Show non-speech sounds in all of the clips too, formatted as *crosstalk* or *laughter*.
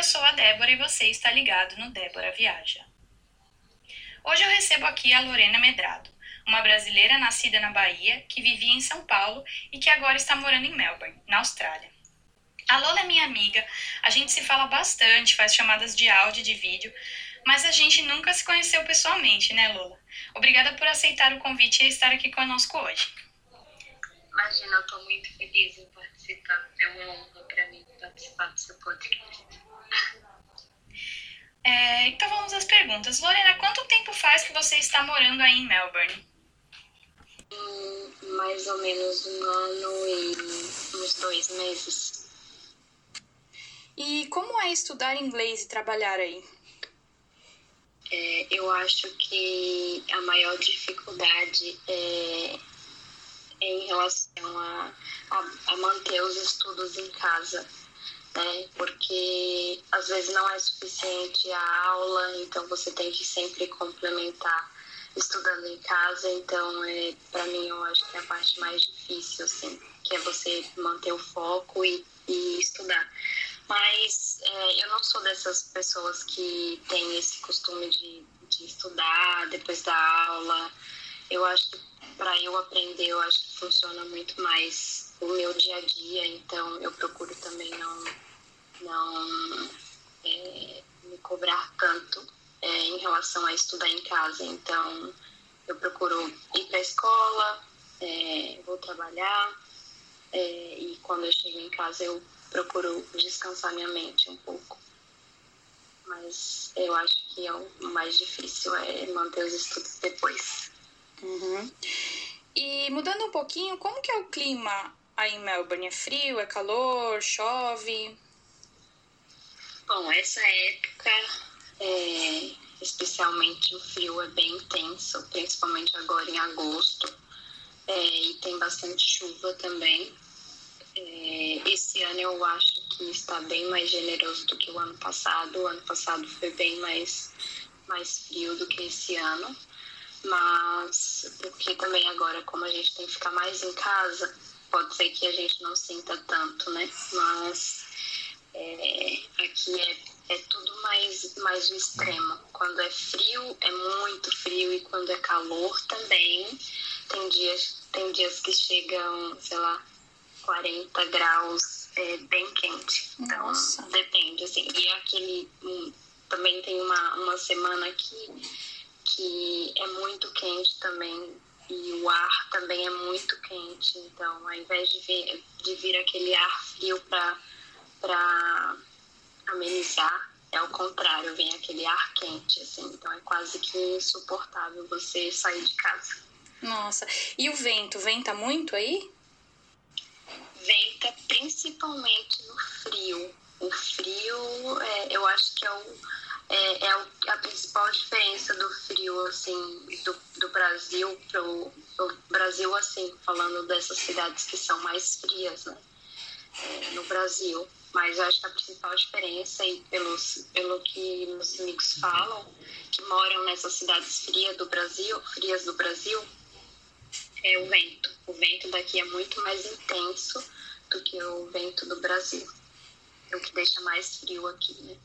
eu sou a Débora e você está ligado no Débora Viaja. Hoje eu recebo aqui a Lorena Medrado, uma brasileira nascida na Bahia, que vivia em São Paulo e que agora está morando em Melbourne, na Austrália. A Lola é minha amiga, a gente se fala bastante, faz chamadas de áudio e de vídeo, mas a gente nunca se conheceu pessoalmente, né, Lola? Obrigada por aceitar o convite e estar aqui conosco hoje. Imagina, eu estou muito feliz em participar. É uma honra para mim participar do seu podcast. É, então vamos às perguntas. Lorena, quanto tempo faz que você está morando aí em Melbourne? Hum, mais ou menos um ano e uns dois meses. E como é estudar inglês e trabalhar aí? É, eu acho que a maior dificuldade é, é em relação a, a, a manter os estudos em casa né? Porque às vezes não é suficiente a aula, então você tem que sempre complementar estudando em casa. Então, é, para mim, eu acho que é a parte mais difícil, assim, que é você manter o foco e, e estudar. Mas é, eu não sou dessas pessoas que têm esse costume de, de estudar depois da aula. Eu acho que para eu aprender, eu acho que funciona muito mais o meu dia a dia, então eu procuro também não, não é, me cobrar tanto é, em relação a estudar em casa. Então eu procuro ir para a escola, é, vou trabalhar é, e quando eu chego em casa eu procuro descansar minha mente um pouco. Mas eu acho que é o mais difícil é manter os estudos depois. Uhum. E mudando um pouquinho, como que é o clima Aí em Melbourne é frio, é calor, chove? Bom, essa época, é, especialmente o frio é bem intenso, principalmente agora em agosto. É, e tem bastante chuva também. É, esse ano eu acho que está bem mais generoso do que o ano passado. O ano passado foi bem mais, mais frio do que esse ano. Mas porque também agora, como a gente tem que ficar mais em casa, pode ser que a gente não sinta tanto, né? Mas é, aqui é, é tudo mais, mais o extremo. Quando é frio, é muito frio, e quando é calor também. Tem dias, tem dias que chegam, sei lá, 40 graus, é bem quente. Então, Nossa. depende, assim. E é aquele. Um, também tem uma, uma semana aqui que é muito quente também e o ar também é muito quente. Então, ao invés de vir, de vir aquele ar frio para amenizar, é o contrário, vem aquele ar quente, assim. Então, é quase que insuportável você sair de casa. Nossa, e o vento? Venta muito aí? Venta principalmente no frio. O frio, é, eu acho que é o é, é a principal diferença do frio, assim, do, do Brasil pro, pro Brasil, assim, falando dessas cidades que são mais frias, né, é, no Brasil. Mas eu acho que a principal diferença, e pelos, pelo que meus amigos falam, que moram nessas cidades frias do Brasil, frias do Brasil, é o vento. O vento daqui é muito mais intenso do que o vento do Brasil. É o que deixa mais frio aqui, né?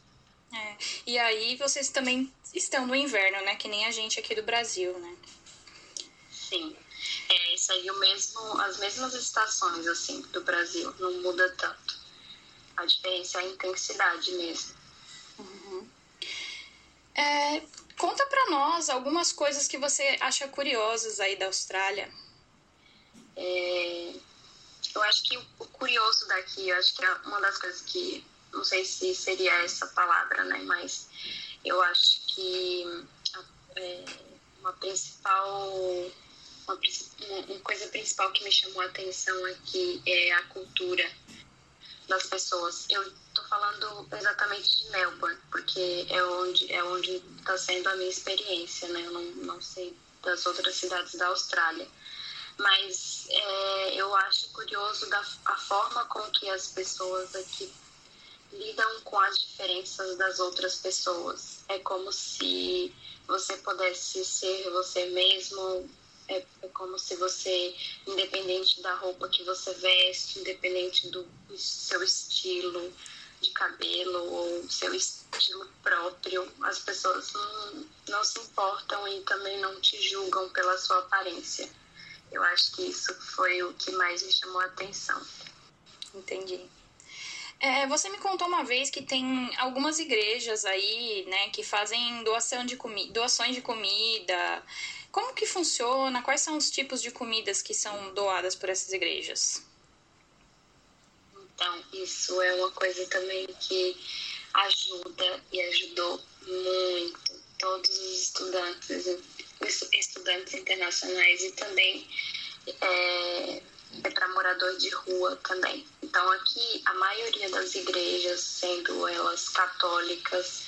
É. E aí vocês também estão no inverno, né? Que nem a gente aqui do Brasil, né? Sim. É, isso aí o mesmo, as mesmas estações, assim, do Brasil. Não muda tanto. A diferença é a intensidade mesmo. Uhum. É, conta pra nós algumas coisas que você acha curiosas aí da Austrália. É, eu acho que o curioso daqui, eu acho que é uma das coisas que não sei se seria essa palavra, né? Mas eu acho que é, uma principal uma, uma coisa principal que me chamou a atenção aqui é a cultura das pessoas. Eu estou falando exatamente de Melbourne, porque é onde é onde está sendo a minha experiência, né? Eu não, não sei das outras cidades da Austrália, mas é, eu acho curioso da a forma com que as pessoas aqui lidam com as diferenças das outras pessoas. É como se você pudesse ser você mesmo. É, é como se você, independente da roupa que você veste, independente do, seu estilo de cabelo ou seu estilo próprio, as pessoas não, não se importam e também não te julgam pela sua aparência. Eu acho que isso foi o que mais me chamou a atenção. Entendi. É, você me contou uma vez que tem algumas igrejas aí, né, que fazem doação de comi doações de comida. Como que funciona? Quais são os tipos de comidas que são doadas por essas igrejas? Então, isso é uma coisa também que ajuda e ajudou muito todos os estudantes, estudantes internacionais e também é, é para morador de rua também. Então, aqui, a maioria das igrejas, sendo elas católicas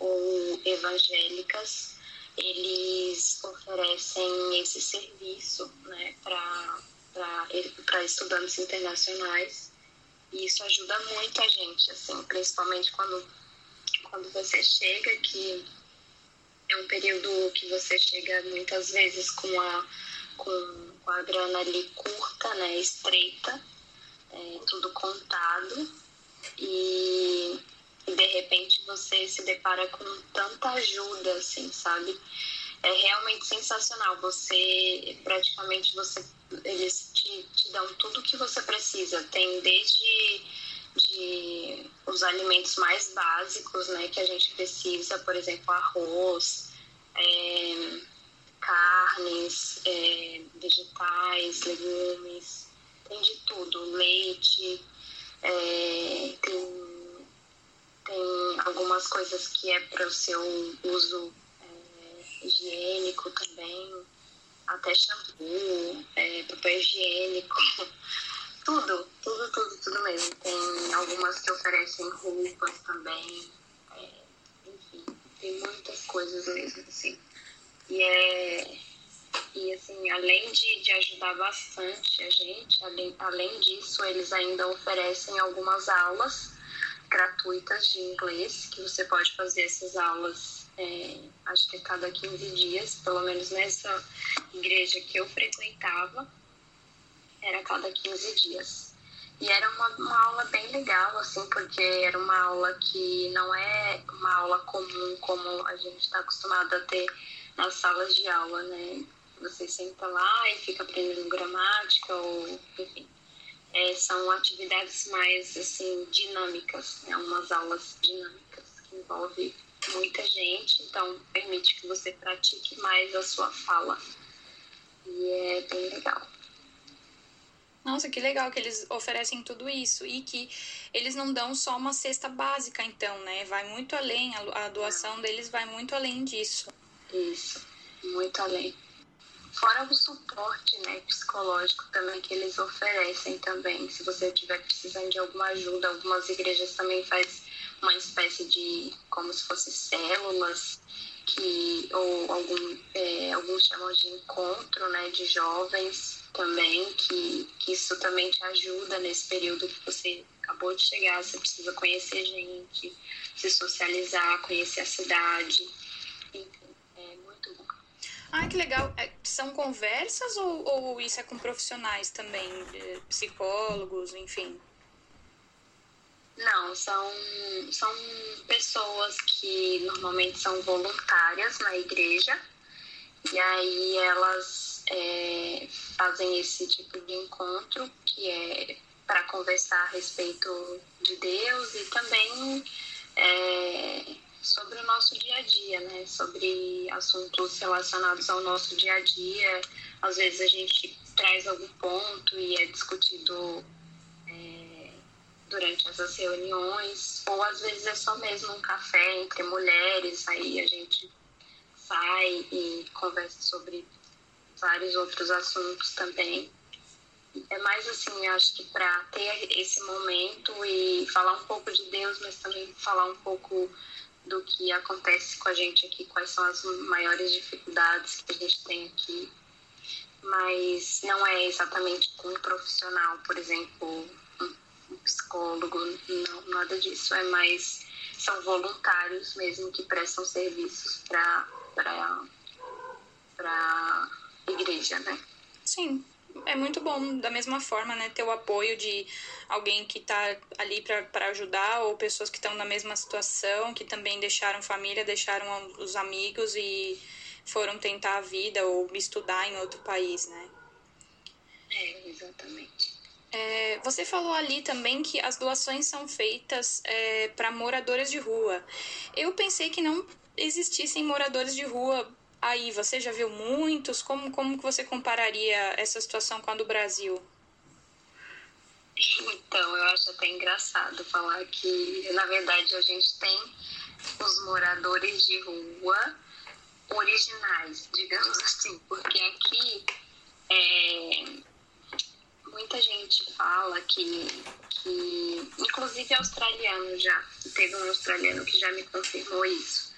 ou evangélicas, eles oferecem esse serviço né, para estudantes internacionais. E isso ajuda muito a gente, assim, principalmente quando, quando você chega, que é um período que você chega muitas vezes com a, com, com a grana ali curta, né, estreita, é, tudo contado, e, e de repente você se depara com tanta ajuda, assim, sabe? É realmente sensacional. Você, praticamente, você, eles te, te dão tudo o que você precisa. Tem desde de os alimentos mais básicos, né, que a gente precisa, por exemplo, arroz, é, carnes, é, vegetais, legumes, tem de tudo, leite, é, tem, tem algumas coisas que é para o seu uso é, higiênico também, até shampoo, é, papel higiênico, *laughs* tudo, tudo, tudo, tudo mesmo. Tem algumas que oferecem roupas também, é, enfim, tem muitas coisas mesmo, assim. E é e assim, além de, de ajudar bastante a gente, além, além disso, eles ainda oferecem algumas aulas gratuitas de inglês, que você pode fazer essas aulas, é, acho que a cada 15 dias, pelo menos nessa igreja que eu frequentava, era a cada 15 dias. E era uma, uma aula bem legal, assim, porque era uma aula que não é uma aula comum como a gente está acostumado a ter nas salas de aula, né? Você senta lá e fica aprendendo gramática ou, enfim. É, são atividades mais, assim, dinâmicas, né? Umas aulas dinâmicas que envolvem muita gente, então permite que você pratique mais a sua fala. E é bem legal. Nossa, que legal que eles oferecem tudo isso e que eles não dão só uma cesta básica, então, né? Vai muito além, a doação deles vai muito além disso. Isso, muito além. Fora o suporte né, psicológico também que eles oferecem também. Se você estiver precisando de alguma ajuda, algumas igrejas também faz uma espécie de como se fosse células que ou algum, é, alguns chamam de encontro né, de jovens também, que, que isso também te ajuda nesse período que você acabou de chegar, você precisa conhecer gente, se socializar, conhecer a cidade. Ah, que legal. É, são conversas ou, ou isso é com profissionais também, psicólogos, enfim? Não, são, são pessoas que normalmente são voluntárias na igreja e aí elas é, fazem esse tipo de encontro que é para conversar a respeito de Deus e também é, sobre o nosso dia a dia, né? Sobre assuntos relacionados ao nosso dia a dia. Às vezes a gente traz algum ponto e é discutido é, durante essas reuniões, ou às vezes é só mesmo um café entre mulheres, aí a gente sai e conversa sobre vários outros assuntos também. É mais assim, acho que para ter esse momento e falar um pouco de Deus, mas também falar um pouco do que acontece com a gente aqui, quais são as maiores dificuldades que a gente tem aqui. Mas não é exatamente com um profissional, por exemplo, um psicólogo, não, nada disso. É mais, são voluntários mesmo que prestam serviços para a igreja, né? Sim. é muito bom, da mesma forma, né? Ter o apoio de alguém que está ali para ajudar, ou pessoas que estão na mesma situação, que também deixaram família, deixaram os amigos e foram tentar a vida ou estudar em outro país, né? É, exatamente. É, você falou ali também que as doações são feitas é, para moradores de rua. Eu pensei que não existissem moradores de rua aí. Você já viu muitos? Como, como que você compararia essa situação com a do Brasil? Então, eu acho até engraçado falar que, na verdade, a gente tem os moradores de rua originais, digamos *laughs* assim, porque aqui é, muita gente fala que, que, inclusive australiano já, teve um australiano que já me confirmou isso,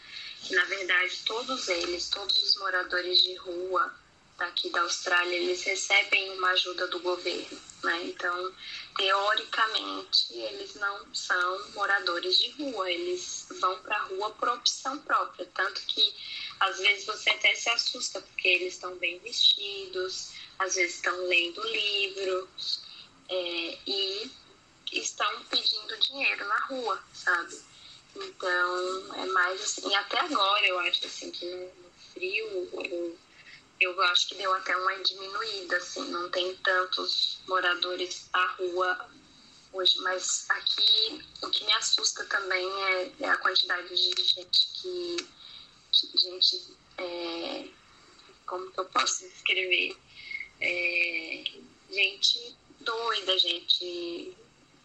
na verdade todos eles, todos os moradores de rua daqui da Austrália, eles recebem uma ajuda do governo, né? Então, teoricamente, eles não são moradores de rua, eles vão para a rua por opção própria, tanto que às vezes você até se assusta porque eles estão bem vestidos, às vezes estão lendo livros é, e estão pedindo dinheiro na rua, sabe? Então, é mais assim, até agora eu acho assim que no, no frio eu, eu acho que deu até uma diminuída, assim, não tem tantos moradores à rua hoje, mas aqui o que me assusta também é, é a quantidade de gente que, que gente, é, como que eu posso descrever? é, gente doida, gente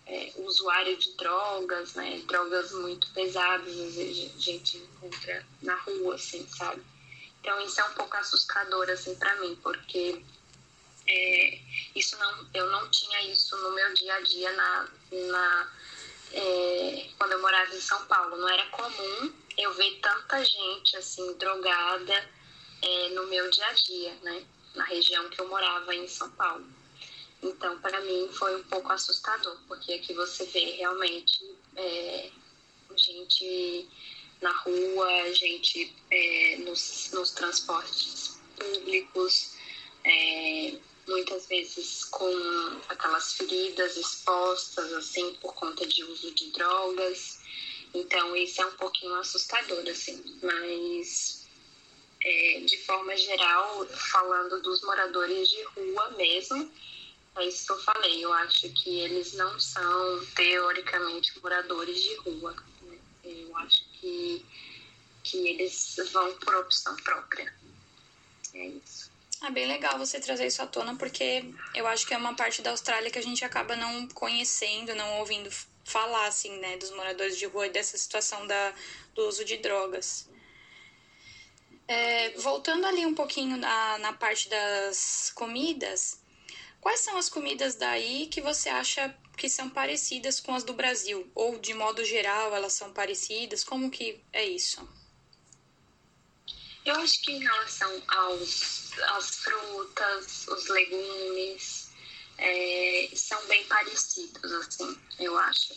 é, usuário de drogas, né? Drogas muito pesadas, às vezes a gente encontra na rua, assim, sabe? Então isso é um pouco assustador, assim, para mim, porque é, isso não, eu não tinha isso no meu dia a dia na, na é, quando eu morava em São Paulo. Não era comum eu ver tanta gente assim drogada é, no meu dia a dia, né? na região que eu morava em São Paulo. Então, para mim foi um pouco assustador, porque aqui você vê realmente é, gente na rua, gente é, nos, nos, transportes públicos, é, muitas vezes com aquelas feridas expostas, assim, por conta de uso de drogas. Então, isso é um pouquinho assustador, assim, mas é, de forma geral, falando dos moradores de rua mesmo, é isso que eu falei. Eu acho que eles não são, teoricamente, moradores de rua. Né? Eu acho que, que eles vão por opção própria. É isso. Ah, bem legal você trazer isso à tona, porque eu acho que é uma parte da Austrália que a gente acaba não conhecendo, não ouvindo falar, assim, né, dos moradores de rua e dessa situação da, do uso de drogas. É, voltando ali um pouquinho na, na parte das comidas, quais são as comidas daí que você acha que são parecidas com as do Brasil? Ou, de modo geral, elas são parecidas? Como que é isso? Eu acho que em relação aos, às frutas, os legumes, é, são bem parecidos, assim, eu acho.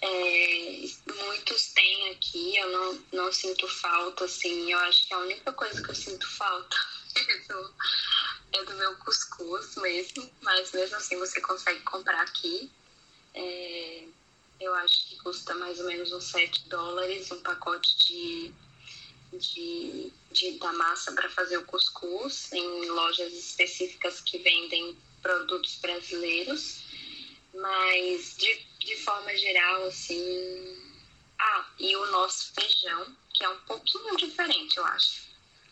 É, muitos têm aqui, eu não, não sinto falta, assim, eu acho que a única coisa que eu sinto falta *laughs* é do meu cuscuz mesmo, mas mesmo assim você consegue comprar aqui. É, eu acho que custa mais ou menos uns 7 dólares um pacote de, de, de da massa para fazer o cuscuz em lojas específicas que vendem produtos brasileiros. Mas de de forma geral, assim. Ah, e o nosso feijão, que é um pouquinho diferente, eu acho.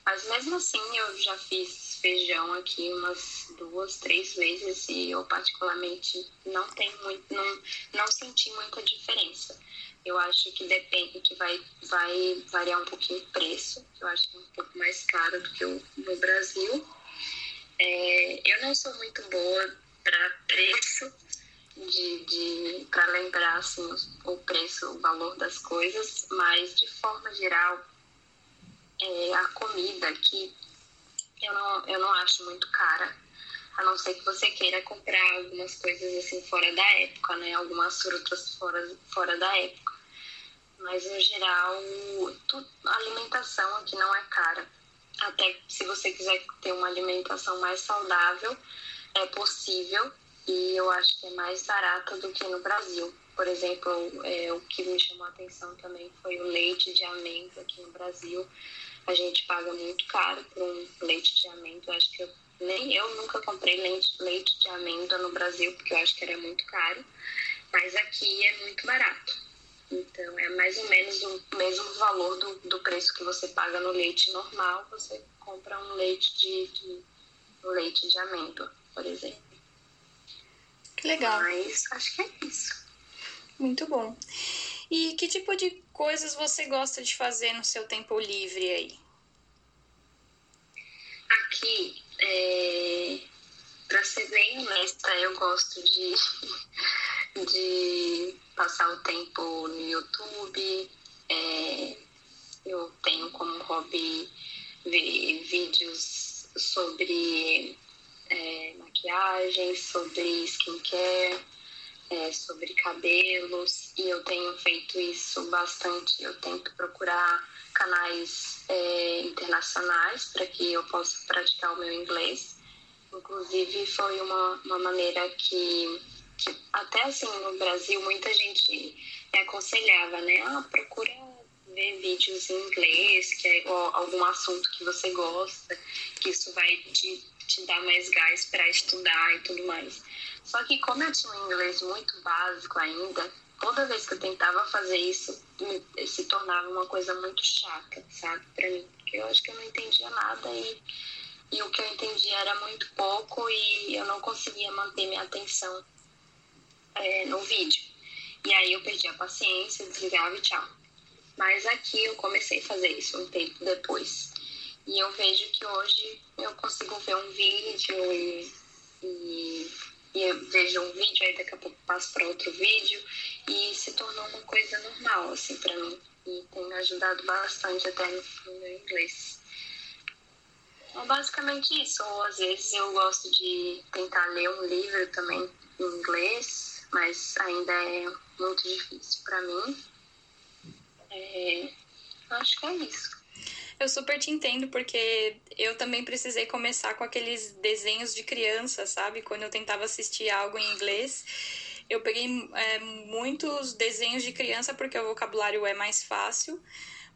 Mas mesmo assim, eu já fiz feijão aqui umas duas, três vezes e eu particularmente não tenho muito, não, não senti muita diferença. Eu acho que depende, que vai, vai variar um pouquinho o preço. Eu acho que é um pouco mais caro do que o, no Brasil. É, eu não sou muito boa para preço, de, de para lembrar assim, o preço, o valor das coisas, mas de forma geral, é, a comida aqui eu não, eu não acho muito cara, a não ser que você queira comprar algumas coisas assim fora da época, né? Algumas frutas fora, fora da época. Mas no geral, a alimentação aqui não é cara. Até se você quiser ter uma alimentação mais saudável, é possível e eu acho que é mais barata do que no Brasil. Por exemplo, é, o que me chamou a atenção também foi o leite de amêndoa aqui no Brasil. A gente paga muito caro por um leite de amêndoa. Acho que eu, nem eu nunca comprei leite, leite de amêndoa no Brasil, porque eu acho que era muito caro. Mas aqui é muito barato. Então, é mais ou menos o mesmo valor do, do preço que você paga no leite normal, você compra um leite de, de um leite de amêndoa, por exemplo. Que legal. Mas acho que é isso. Muito bom. E que tipo de coisas você gosta de fazer no seu tempo livre aí? Aqui, é... para ser bem honesta, eu gosto de, de passar o tempo no YouTube. É, eu tenho como hobby ver vídeos sobre é, maquiagem, sobre skincare, é, sobre cabelos, e eu tenho feito isso bastante. Eu tento procurar canais é, internacionais para que eu possa praticar o meu inglês. Inclusive, foi uma, uma maneira que que até assim no Brasil muita gente me aconselhava, né? Ah, procura ver vídeos em inglês, que é algum assunto que você gosta, que isso vai te, te dar mais gás para estudar e tudo mais. Só que como eu tinha um inglês muito básico ainda, toda vez que eu tentava fazer isso, se tornava uma coisa muito chata, sabe, para mim, porque eu acho que eu não entendia nada e e o que eu entendia era muito pouco e eu não conseguia manter minha atenção é, no vídeo. E aí eu perdi a paciência, desligava e tchau. Mas aqui eu comecei a fazer isso um tempo depois. E eu vejo que hoje eu consigo ver um vídeo e, e, e vejo um vídeo, aí daqui a pouco passo para outro vídeo e se tornou uma coisa normal, assim, para mim. E tem ajudado bastante até no, no meu inglês. É basicamente isso. Ou às vezes eu gosto de tentar ler um livro também em inglês, mas ainda é muito difícil para mim. É, acho que é isso. Eu super te entendo, porque eu também precisei começar com aqueles desenhos de criança, sabe? Quando eu tentava assistir algo em inglês, eu peguei é, muitos desenhos de criança porque o vocabulário é mais fácil.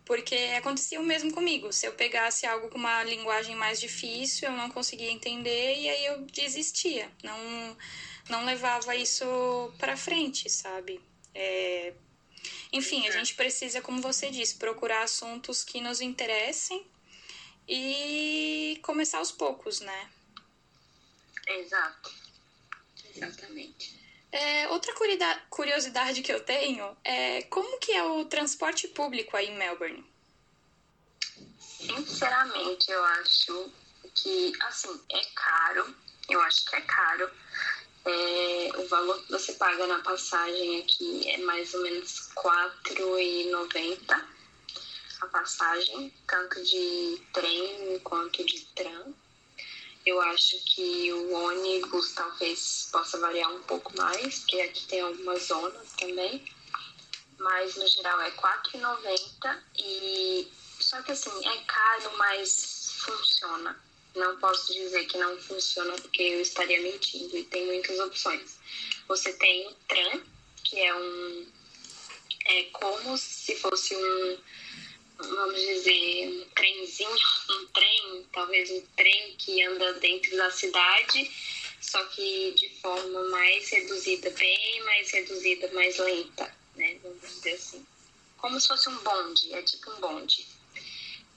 Porque acontecia o mesmo comigo. Se eu pegasse algo com uma linguagem mais difícil, eu não conseguia entender e aí eu desistia. Não não levava isso para frente, sabe? É... Enfim, a é. gente precisa, como você disse, procurar assuntos que nos interessem e começar aos poucos, né? Exato. Exatamente. É, outra curiosidade que eu tenho é como que é o transporte público aí em Melbourne? Sinceramente, eu acho que, assim, é caro. Eu acho que é caro. É, o valor que você paga na passagem aqui é mais ou menos R$ 4,90 a passagem, tanto de trem quanto de tram. Eu acho que o ônibus talvez possa variar um pouco mais, porque aqui tem algumas zonas também. Mas no geral é R$ 4,90 e só que assim, é caro, mas funciona não posso dizer que não funciona porque eu estaria mentindo e tem muitas opções. Você tem o tram, que é um é como se fosse um vamos dizer um trenzinho, um trem, talvez um trem que anda dentro da cidade, só que de forma mais reduzida, bem mais reduzida, mais lenta, né? Vamos dizer assim. Como se fosse um bonde, é tipo um bonde.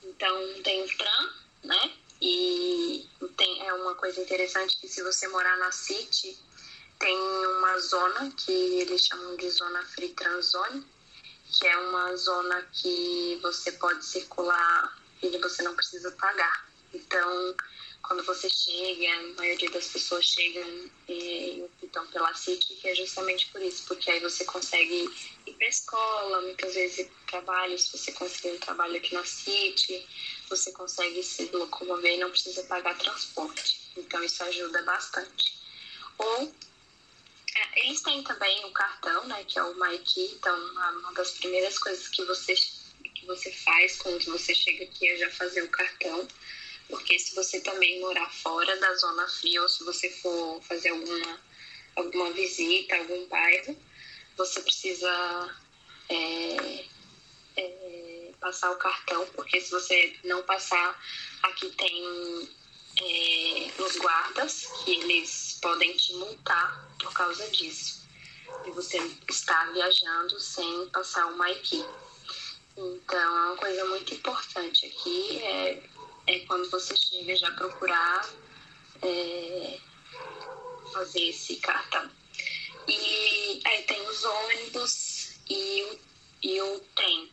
Então tem o tram, né? E tem, é uma coisa interessante que se você morar na City, tem uma zona que eles chamam de zona free transzone, que é uma zona que você pode circular e você não precisa pagar. Então, quando você chega, a maioria das pessoas chegam e optam pela City, que é justamente por isso, porque aí você consegue ir para escola, muitas vezes ir para trabalho, se você conseguir um trabalho aqui na City, você consegue se locomover e não precisa pagar transporte. Então isso ajuda bastante. Ou é, eles têm também o cartão, né, que é o MyKey, então uma das primeiras coisas que você, que você faz quando você chega aqui é já fazer o cartão porque se você também morar fora da zona fria ou se você for fazer alguma, alguma visita, algum bairro, você precisa é, é, passar o cartão, porque se você não passar, aqui tem é, os guardas que eles podem te multar por causa disso. E você está viajando sem passar uma equipe. Então, é uma coisa muito importante aqui é, é quando você chega já procurar é, fazer esse cartão. E aí tem os ônibus e o, e o trem,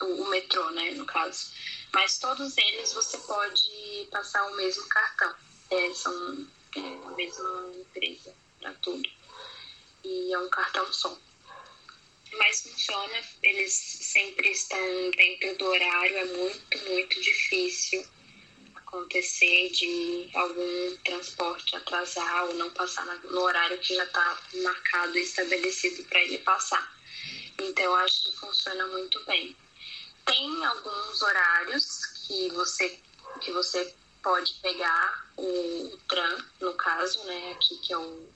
o, o metrô, né, no caso. Mas todos eles você pode passar o mesmo cartão. É, são é, a mesma empresa para tudo. E é um cartão só mas funciona, eles sempre estão dentro do horário, é muito, muito difícil acontecer de algum transporte atrasar ou não passar no horário que já está marcado e estabelecido para ele passar. Então, acho que funciona muito bem. Tem alguns horários que você, que você pode pegar o, tram, no caso, né, aqui que é o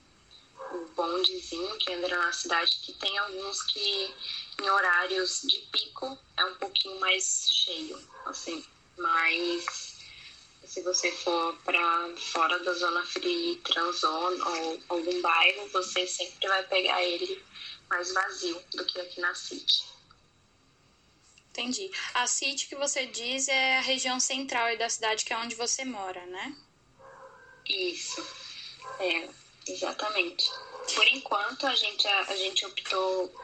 o bondezinho que anda na cidade, que tem alguns que em horários de pico é um pouquinho mais cheio, assim, mas se você for para fora da zona fria, transzona ou algum bairro, você sempre vai pegar ele mais vazio do que aqui na City. Entendi. A City que você diz é a região central da cidade, que é onde você mora, né? Isso. É, Exatamente. Por enquanto, a gente, a, a gente optou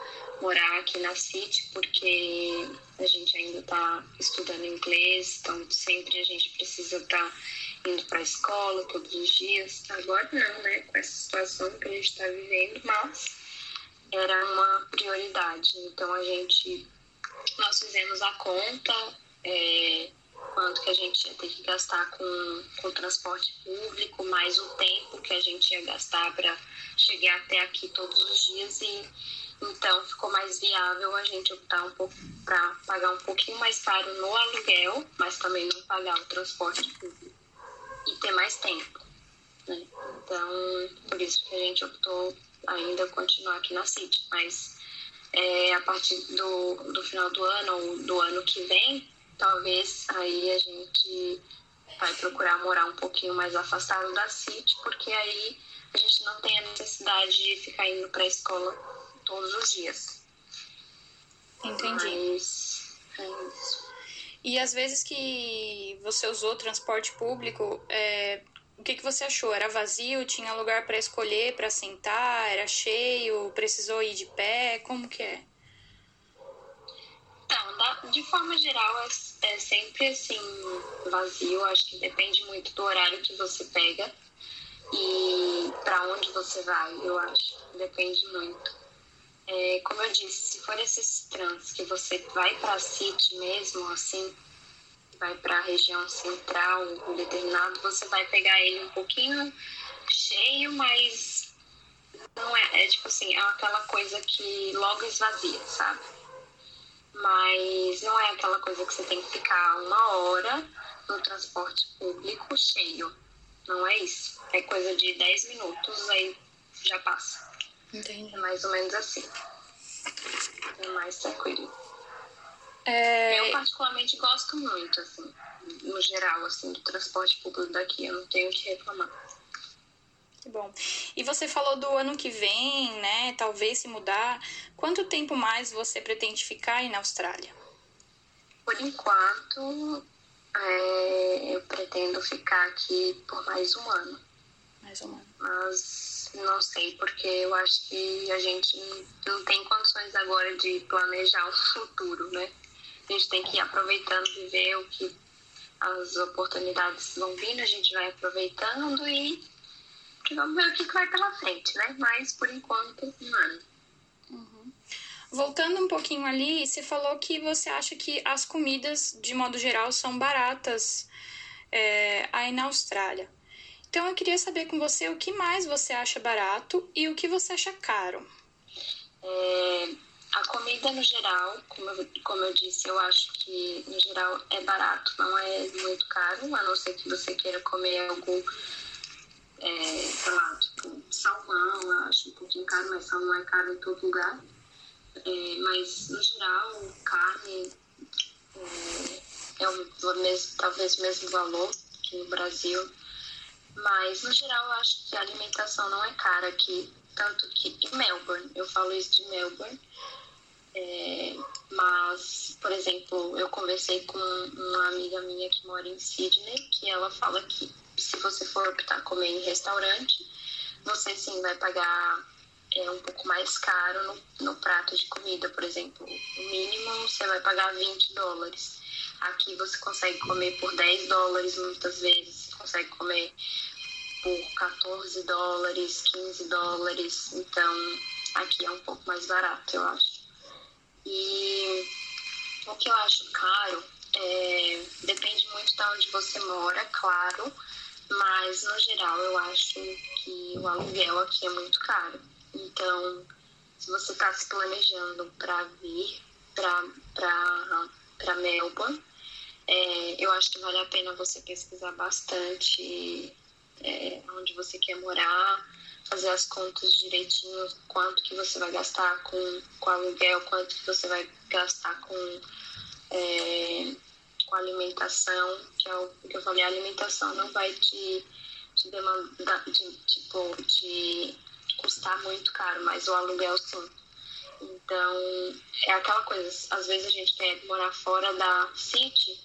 morar aqui na City porque a gente ainda está estudando inglês, então sempre a gente precisa estar tá indo para a escola todos os dias. Agora não, né? Com essa situação que a gente está vivendo, mas era uma prioridade. Então a gente nós fizemos a conta. É, quanto que a gente ia ter que gastar com, com transporte público, mais o tempo que a gente ia gastar para chegar até aqui todos os dias e então ficou mais viável a gente optar um pouco para pagar um pouquinho mais caro no aluguel, mas também não pagar o transporte público e ter mais tempo. Né? Então, por isso que a gente optou ainda continuar aqui na City, mas é, a partir do, do final do ano ou do ano que vem, talvez aí a gente vai procurar morar um pouquinho mais afastado da City, porque aí a gente não tem a necessidade de ficar indo para a escola todos os dias. Entendi. Mas é isso. E às vezes que você usou transporte público, é, o que, que você achou? Era vazio? Tinha lugar para escolher, para sentar? Era cheio? Precisou ir de pé? Como que é? Então, de forma geral, é, é sempre assim, vazio. Acho que depende muito do horário que você pega e para onde você vai, eu acho. Depende muito. É, como eu disse, se for esses trans que você vai para City mesmo, assim, vai para a região central, um determinado, você vai pegar ele um pouquinho cheio, mas não é, é tipo assim, é aquela coisa que logo esvazia, sabe? mas não é aquela coisa que você tem que ficar uma hora no transporte público cheio. Não é isso. É coisa de 10 minutos, aí já passa. Entendi. É mais ou menos assim. É mais tranquilo. É... Eu particularmente gosto muito, assim, no geral, assim, do transporte público daqui. Eu não tenho o que reclamar. Que bom. E você falou do ano que vem, né? Talvez se mudar. Quanto tempo mais você pretende ficar aí na Austrália? Por enquanto, é, eu pretendo ficar aqui por mais um ano. Mais um ano. Mas não sei, porque eu acho que a gente não tem condições agora de planejar um futuro, né? A gente tem que ir aproveitando, viver o que as oportunidades vão vindo, a gente vai aproveitando e vamos ver o que vai pela frente, né? Mas por enquanto, um ano. Uhum. Voltando um pouquinho ali, você falou que você acha que as comidas, de modo geral, são baratas é, aí na Austrália. Então eu queria saber com você o que mais você acha barato e o que você acha caro. É, a comida no geral, como eu, como eu disse, eu acho que no geral é barato, não é muito caro, a não ser que você queira comer algo, é, sei lá, tipo salmão, eu acho um pouquinho caro, mas salmão é caro em todo lugar. É, mas no geral, carne é, é o mesmo, talvez o mesmo valor que no Brasil. Mas no geral eu acho que a alimentação não é cara aqui, tanto que em Melbourne, eu falo isso de Melbourne, é, mas, por exemplo, eu conversei com uma amiga minha que mora em Sydney, que ela fala que se você for optar comer em restaurante, você sim vai pagar é, um pouco mais caro no, no prato de comida, por exemplo. O mínimo você vai pagar 20 dólares. Aqui você consegue comer por 10 dólares muitas vezes, você consegue comer por 14 dólares, 15 dólares. Então, aqui é um pouco mais barato, eu acho. E o que eu acho caro é, depende muito de onde você mora, claro, mas no geral eu acho que o aluguel aqui é muito caro. Então, se você está se planejando para vir para Melbourne, é, eu acho que vale a pena você pesquisar bastante é, onde você quer morar, fazer as contas direitinho, quanto que você vai gastar com, com aluguel, quanto que você vai gastar com, é, com alimentação, que é o que eu falei, a alimentação não vai te, te demandar, de, tipo, te custar muito caro, mas o aluguel sim. Então, é aquela coisa, às vezes a gente quer morar fora da City,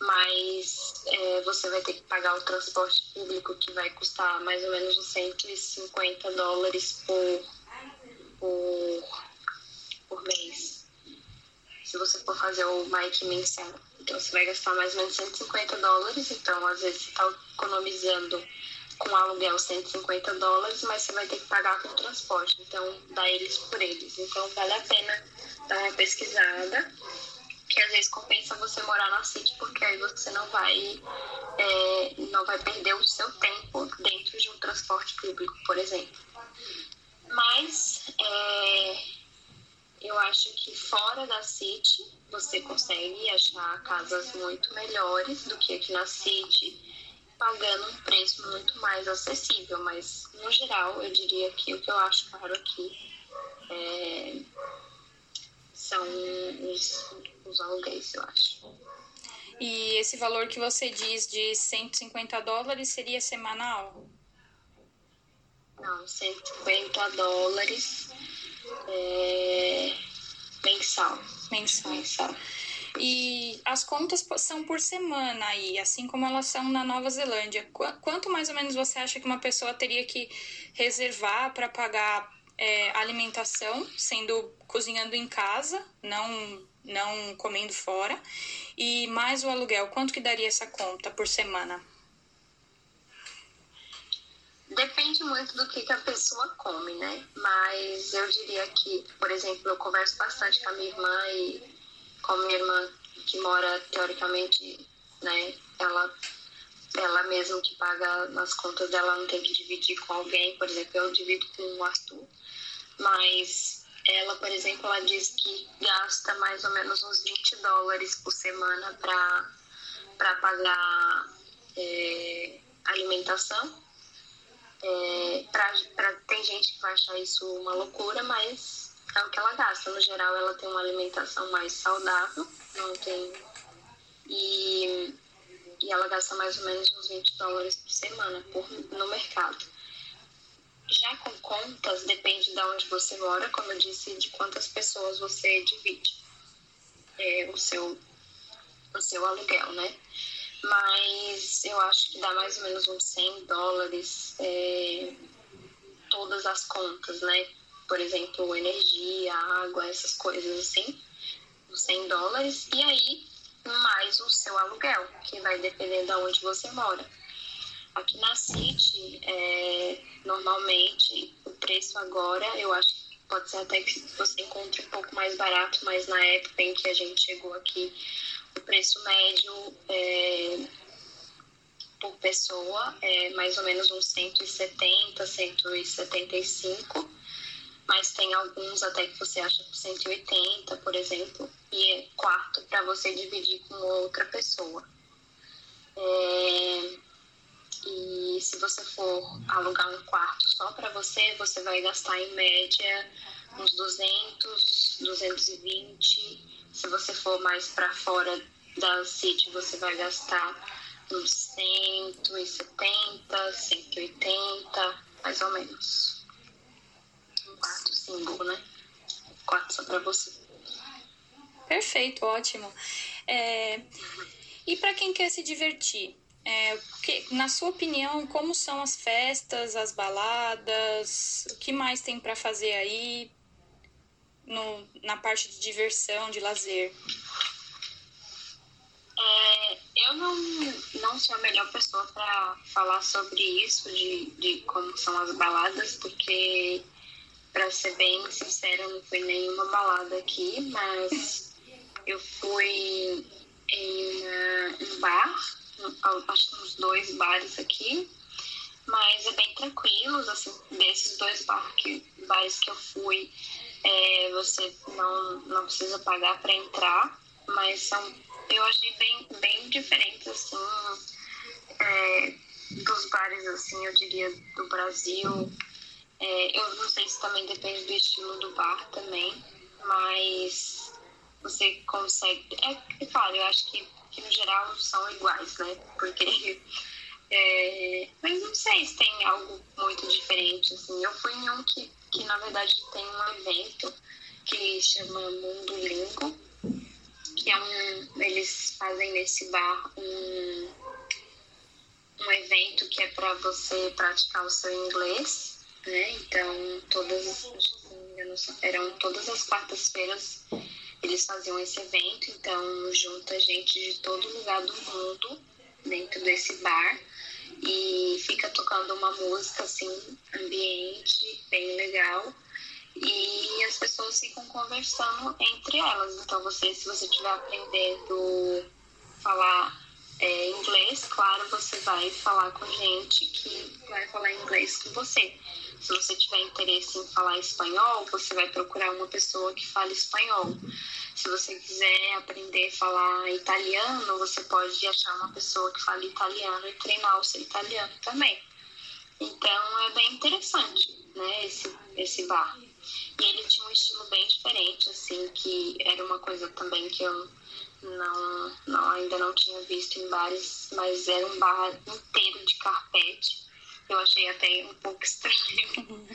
mas é, você vai ter que pagar o transporte público que vai custar mais ou menos uns 150 dólares por, por, por mês. Se você for fazer o Mike mensal. Então você vai gastar mais ou menos 150 dólares, então às vezes você está economizando com aluguel 150 dólares, mas você vai ter que pagar com transporte. Então dá eles por eles. Então vale a pena dar uma pesquisada que às vezes compensa você morar na City, porque aí você não vai, é, não vai perder o seu tempo dentro de um transporte público, por exemplo. Mas é, eu acho que fora da City você consegue achar casas muito melhores do que aqui na City, pagando um preço muito mais acessível. Mas no geral, eu diria que o que eu acho caro aqui é, são os, os aluguéis, eu acho. E esse valor que você diz de 150 dólares seria semanal? Não, 150 dólares é, mensal. Mensal. Mensal. E as contas são por semana aí, assim como elas são na Nova Zelândia. Quanto mais ou menos você acha que uma pessoa teria que reservar para pagar é, alimentação, sendo cozinhando em casa, não não comendo fora, e mais o aluguel. Quanto que daria essa conta por semana? Depende muito do que, que a pessoa come, né? Mas eu diria que, por exemplo, eu converso bastante com a minha irmã e com a minha irmã que mora teoricamente, né? Ela ela mesma que paga nas contas dela não tem que dividir com alguém, por exemplo, eu divido com o Arthur mas ela, por exemplo, ela diz que gasta mais ou menos uns 20 dólares por semana para pagar é, alimentação. É, pra, pra, tem gente que vai achar isso uma loucura, mas é o que ela gasta. No geral, ela tem uma alimentação mais saudável, não tem. E, e ela gasta mais ou menos uns 20 dólares por semana por, no mercado. Já com contas, depende de onde você mora, como eu disse, de quantas pessoas você divide é, o, seu, o seu aluguel, né? Mas eu acho que dá mais ou menos uns 100 dólares é, todas as contas, né? Por exemplo, energia, água, essas coisas assim, uns 100 dólares. E aí, mais o seu aluguel, que vai depender de onde você mora. Aqui na City, é, normalmente, o preço agora, eu acho que pode ser até que você encontre um pouco mais barato, mas na época em que a gente chegou aqui, o preço médio é, por pessoa é mais ou menos uns 170, 175. mas tem alguns até que você acha por 180, por exemplo, e é quarto para você dividir com outra pessoa. É... E se você for alugar um quarto só para você, você vai gastar em média uns 200, 220. Se você for mais para fora da City, você vai gastar uns 170, 180, mais ou menos. Um quarto single, né? Um quarto só para você. Perfeito, ótimo. É... E para quem quer se divertir, é, que, na sua opinião, como são as festas, as baladas? O que mais tem para fazer aí no, na parte de diversão, de lazer? É, eu não, não sou a melhor pessoa para falar sobre isso, de, de como são as baladas, porque, para ser bem sincera, não foi nenhuma balada aqui, mas eu fui em uma, um bar acho uns dois bares aqui, mas é bem tranquilos, assim, desses dois bar que, bares que eu fui, é, você não, não precisa pagar para entrar, mas são, eu achei bem, bem diferentes, assim, é, dos bares, assim, eu diria, do Brasil. É, eu não sei se também depende do estilo do bar também, mas você consegue. É, é claro, eu acho que que no geral são iguais, né? Porque. *laughs* É, mas não sei se tem algo muito diferente, assim. Eu fui em um que, que na verdade tem um evento que chama Mundo Lingo, que é um. Eles fazem nesse bar um, um evento que é para você praticar o seu inglês, né? Então, todas, eram todas as quartas-feiras eles faziam esse evento, então junta gente de todo lugar do mundo dentro desse bar e fica tocando uma música assim, ambiente bem legal e as pessoas ficam conversando entre elas. Então você, se você estiver aprendendo falar é, inglês, claro, você vai falar com gente que vai falar inglês com você. Se você tiver interesse em falar espanhol, você vai procurar uma pessoa que fale espanhol. Se você quiser aprender a falar italiano, você pode achar uma pessoa que fale italiano e treinar o seu italiano também. Então é bem interessante, né, esse, esse bar. E ele tinha um estilo bem diferente, assim, que era uma coisa também que eu não, não ainda não tinha visto em bares, mas era um bar inteiro de carpete. Eu achei até um pouco estranho.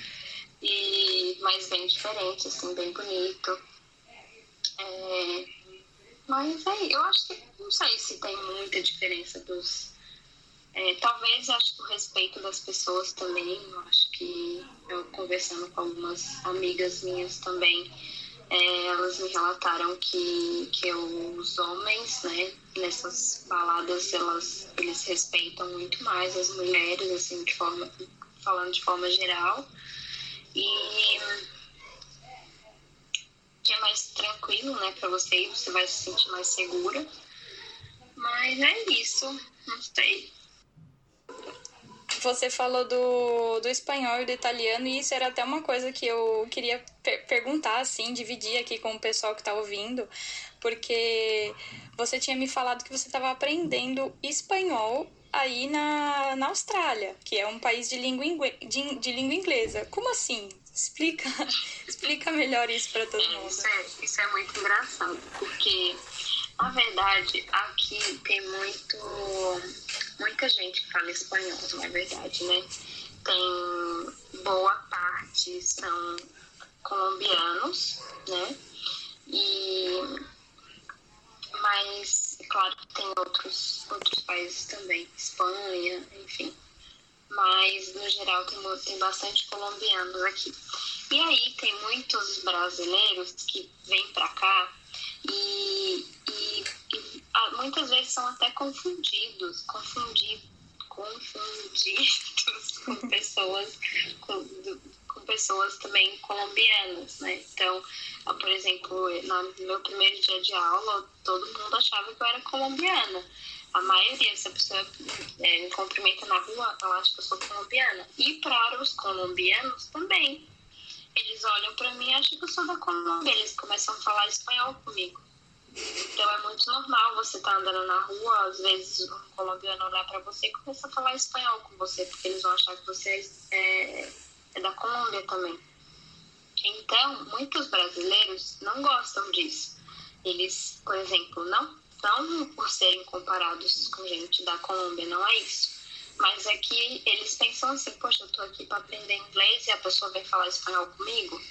E, mas bem diferente, assim, bem bonito. É, mas aí, é, eu acho que não sei se tem muita diferença dos. É, talvez acho que o respeito das pessoas também, eu acho que eu conversando com algumas amigas minhas também, é, elas me relataram que, que os homens, né, nessas baladas, elas, eles respeitam muito mais as mulheres, assim, de forma, falando de forma geral. E que é mais tranquilo, né, para você, você vai se sentir mais segura. Mas é isso, não sei você falou do, do espanhol e do italiano, e isso era até uma coisa que eu queria per perguntar, assim, dividir aqui com o pessoal que está ouvindo, porque você tinha me falado que você estava aprendendo espanhol aí na, na Austrália, que é um país de língua, de, de língua inglesa. Como assim? Explica, *laughs* explica melhor isso para todo mundo. Isso é, isso é muito engraçado, porque na verdade aqui tem muito muita gente que fala espanhol, não é verdade, né? Tem boa parte são colombianos, né? E mas claro que tem outros outros países também, Espanha, enfim. Mas no geral tem, tem bastante colombianos aqui. E aí tem muitos brasileiros que vêm para cá e, e, e muitas vezes são até confundidos, confundidos, confundidos *laughs* com pessoas com, com pessoas também colombianas, né? Então, por exemplo, no meu primeiro dia de aula, todo mundo achava que eu era colombiana. A maioria, se a pessoa é, me cumprimenta na rua, ela acha que eu sou colombiana. E para os colombianos também. eles olham para mim e acham que eu sou da Colômbia. Eles começam a falar espanhol comigo. Então é muito normal você estar tá andando na rua, às vezes um colombiano olhar para você e começa a falar espanhol com você, porque eles vão achar que você é, é da Colômbia também. Então, muitos brasileiros não gostam disso. Eles, por exemplo, não, não por serem comparados com gente da Colômbia, não é isso. Mas é que eles pensam assim, poxa, eu tô aqui para aprender inglês e a pessoa vem falar espanhol comigo,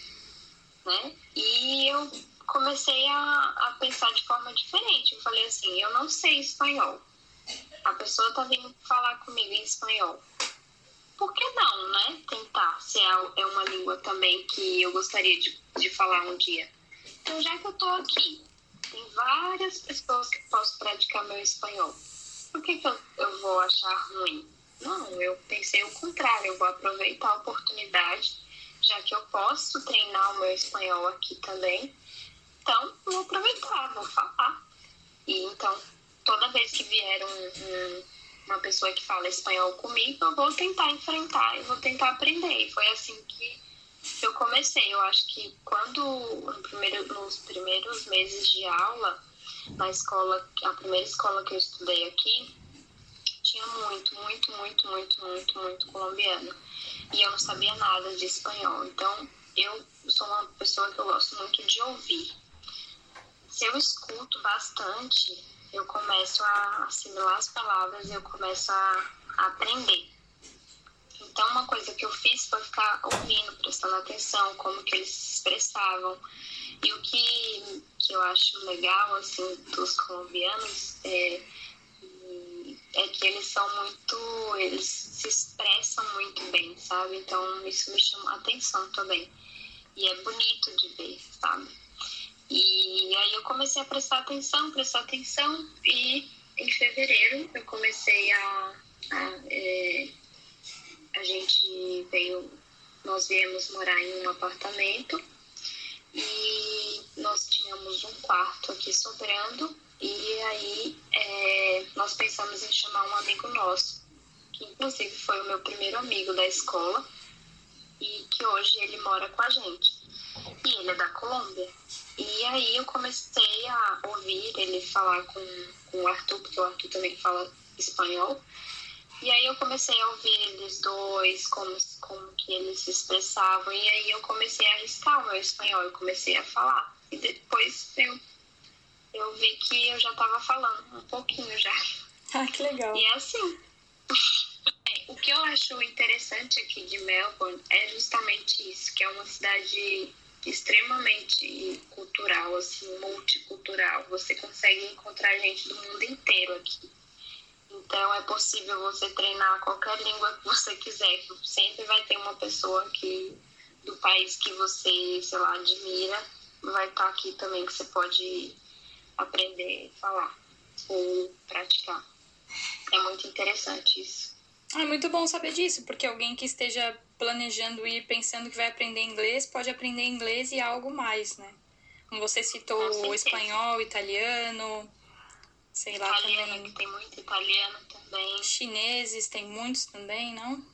né? E eu comecei a, a pensar de forma diferente. Eu falei assim, eu não sei espanhol. A pessoa tá vindo falar comigo em espanhol. Por que não, né? Tentar, se é, é uma língua também que eu gostaria de, de falar um dia. Então, já que eu tô aqui, tem várias pessoas que posso praticar meu espanhol. Por que, que eu, eu vou achar ruim? Não, eu pensei o contrário, eu vou aproveitar a oportunidade, já que eu posso treinar o meu espanhol aqui também então, vou aproveitar, vou falar. E então, toda vez que vier um, um, uma pessoa que fala espanhol comigo, eu vou tentar enfrentar e vou tentar aprender. E foi assim que eu comecei. Eu acho que quando, no primeiro, nos primeiros meses de aula, na escola, a primeira escola que eu estudei aqui, tinha muito, muito, muito, muito, muito, muito colombiano. E eu não sabia nada de espanhol. Então, eu sou uma pessoa que eu gosto muito de ouvir se eu escuto bastante, eu começo a assimilar as palavras e eu começo a, aprender. Então, uma coisa que eu fiz foi ficar ouvindo, prestando atenção, como que eles se expressavam. E o que, que eu acho legal, assim, dos colombianos é, é que eles são muito... Eles se expressam muito bem, sabe? Então, isso me chama atenção também. E é bonito de ver, sabe? E aí eu comecei a prestar atenção, prestar atenção, e em fevereiro eu comecei a. a, é, a gente veio, nós viemos morar em um apartamento e nós tínhamos um quarto aqui sobrando, e aí é, nós pensamos em chamar um amigo nosso, que inclusive foi o meu primeiro amigo da escola, e que hoje ele mora com a gente. E ele é da Colômbia. E aí eu comecei a ouvir ele falar com, com o Arthur, porque o Arthur também fala espanhol. E aí eu comecei a ouvir eles dois, como, como que eles se expressavam. E aí eu comecei a arriscar o meu espanhol, eu comecei a falar. E depois eu, eu vi que eu já estava falando um pouquinho já. *laughs* Ah, que legal. E é assim. *laughs* o que eu acho interessante aqui de Melbourne é justamente isso, que é uma cidade extremamente cultural, assim, multicultural. Você consegue encontrar gente do mundo inteiro aqui. Então é possível você treinar qualquer língua que você quiser. Sempre vai ter uma pessoa que do país que você, sei lá, admira, vai estar aqui também que você pode aprender a falar ou praticar. É muito interessante isso. É muito bom saber disso, porque alguém que esteja planejando ir pensando que vai aprender inglês, pode aprender inglês e algo mais, né? Como você citou o espanhol, italiano, sei lá italiano, também. tem muito italiano também. Chineses, tem muitos também, não?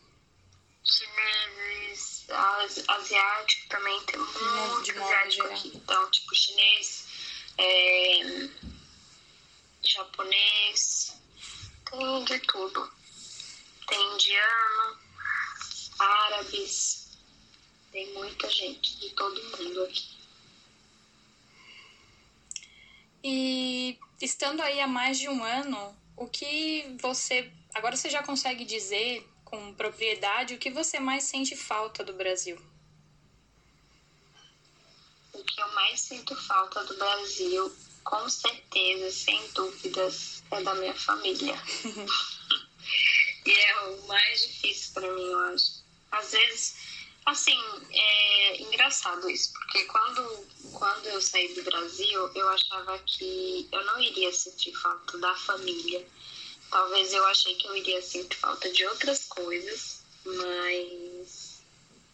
Chineses, asiático também, tem muito de asiático aqui. Então, tipo, chinês, é, japonês, tem de tudo. Tem indiano árabes, tem muita gente de todo mundo aqui. E estando aí há mais de um ano, o que você. Agora você já consegue dizer com propriedade o que você mais sente falta do Brasil? O que eu mais sinto falta do Brasil, com certeza, sem dúvidas, é da minha família. *laughs* e é o mais difícil para mim, eu acho às vezes, assim, é engraçado isso, porque quando, quando eu saí do Brasil, eu achava que eu não iria sentir falta da família. Talvez eu achei que eu iria sentir falta de outras coisas, mas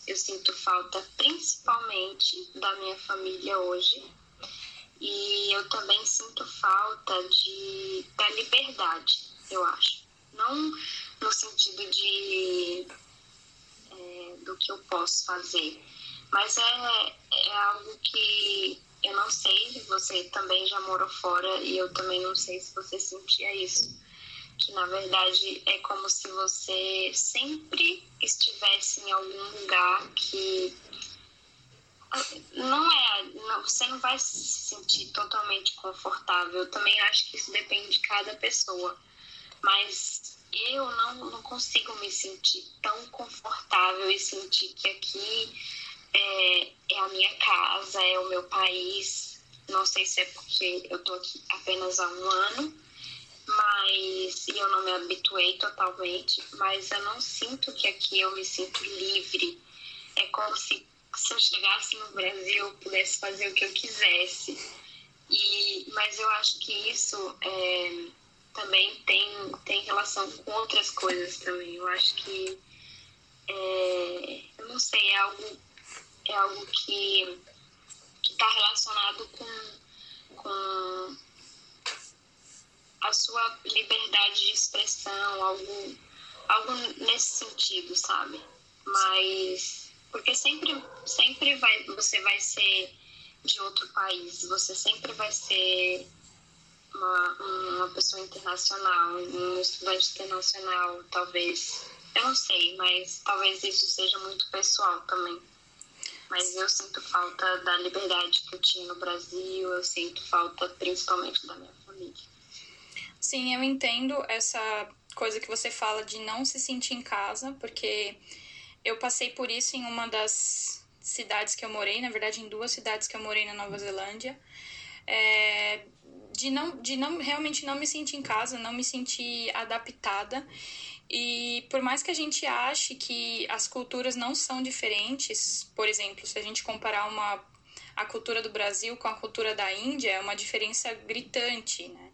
eu sinto falta principalmente da minha família hoje. E eu também sinto falta de, da liberdade, eu acho. Não no sentido de do que eu posso fazer, Mas é, é algo que eu não sei, você também já morou fora e eu também não sei se você sentia isso. Que na verdade é como se você sempre estivesse em algum lugar que não é, não, você não vai se sentir totalmente confortável. Eu também acho que isso depende de cada pessoa. Mas eu não, não consigo me sentir tão confortável e sentir que aqui é, é a minha casa, é o meu país. Não sei se é porque eu tô aqui apenas há um ano, mas eu não me habituei totalmente, mas eu não sinto que aqui eu me sinto livre. É como se se eu chegasse no Brasil eu pudesse fazer o que eu quisesse. E, mas eu acho que isso é, também tem, tem relação com outras coisas também. Eu acho que, é, eu não sei, é algo, é algo que está relacionado com, com a sua liberdade de expressão, algo, algo nesse sentido, sabe? Mas porque sempre, sempre vai, você vai ser de outro país, você sempre vai ser uma, uma pessoa internacional, um estudante internacional, talvez. Eu não sei, mas talvez isso seja muito pessoal também. Mas eu sinto falta da liberdade que eu tinha no Brasil, eu sinto falta principalmente da minha família. Sim, eu entendo essa coisa que você fala de não se sentir em casa, porque eu passei por isso em uma das cidades que eu morei, na verdade em duas cidades que eu morei na Nova Zelândia, é, de não, de não realmente não me sentir em casa, não me sentir adaptada. E por mais que a gente ache que as culturas não são diferentes, por exemplo, se a gente comparar uma a cultura do Brasil com a cultura da Índia, é uma diferença gritante, né?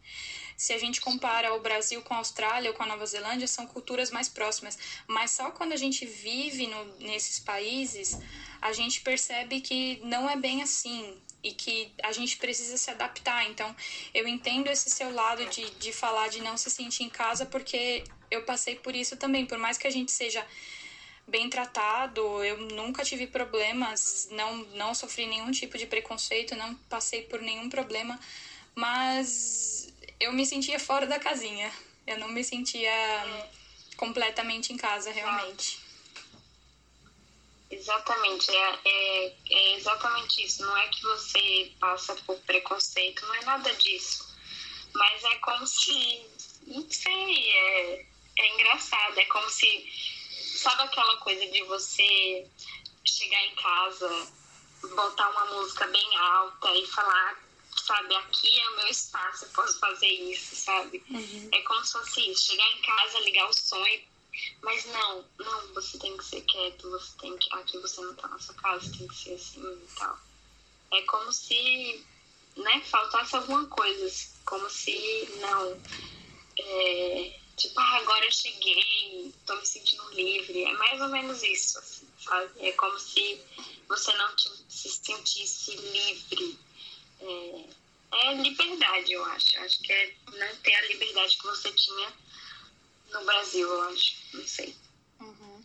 se a gente compara o Brasil com a Austrália ou com a Nova Zelândia, são culturas mais próximas. Mas só quando a gente vive no, nesses países, a gente percebe que não é bem assim e que a gente precisa se adaptar. Então, eu entendo esse seu lado de, de falar de não se sentir em casa, porque eu passei por isso também. Por mais que a gente seja bem tratado, eu nunca tive problemas, não, não sofri nenhum tipo de preconceito, não passei por nenhum problema, mas eu me sentia fora da casinha. Eu não me sentia completamente em casa, realmente. Exatamente, é, é, é, exatamente isso. Não é que você passa por preconceito, não é nada disso. Mas é como se, não sei, é, é engraçado. É como se, sabe aquela coisa de você chegar em casa, botar uma música bem alta e falar sabe? Aqui é o meu espaço, eu posso fazer isso, sabe? Uhum. É como se fosse isso, chegar em casa, ligar o sonho, mas não, não, você tem que ser quieto, você tem que. Aqui você não tá na sua casa, tem que ser assim e tal. É como se, né, faltasse alguma coisa, como se não. É, tipo, ah, agora eu cheguei, tô me sentindo livre. É mais ou menos isso, assim, sabe? É como se você não te, se sentisse livre. É, é liberdade, eu acho. Acho que é não ter a liberdade que você tinha no Brasil, eu acho. Não sei. Uhum.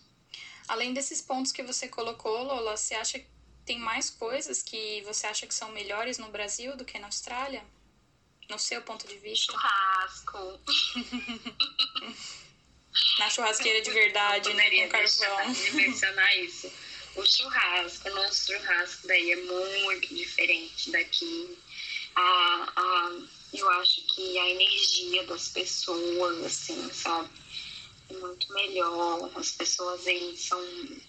Além desses pontos que você colocou, Lola, você acha que tem mais coisas que você acha que são melhores no Brasil do que na Austrália? No seu ponto de vista? Churrasco. *laughs* na churrasqueira de verdade, né? Com carvão. Mencionar isso. O churrasco, nosso churrasco daí é muito diferente daqui a, a, eu acho que a energia das pessoas, assim, sabe? É muito melhor. As pessoas aí são,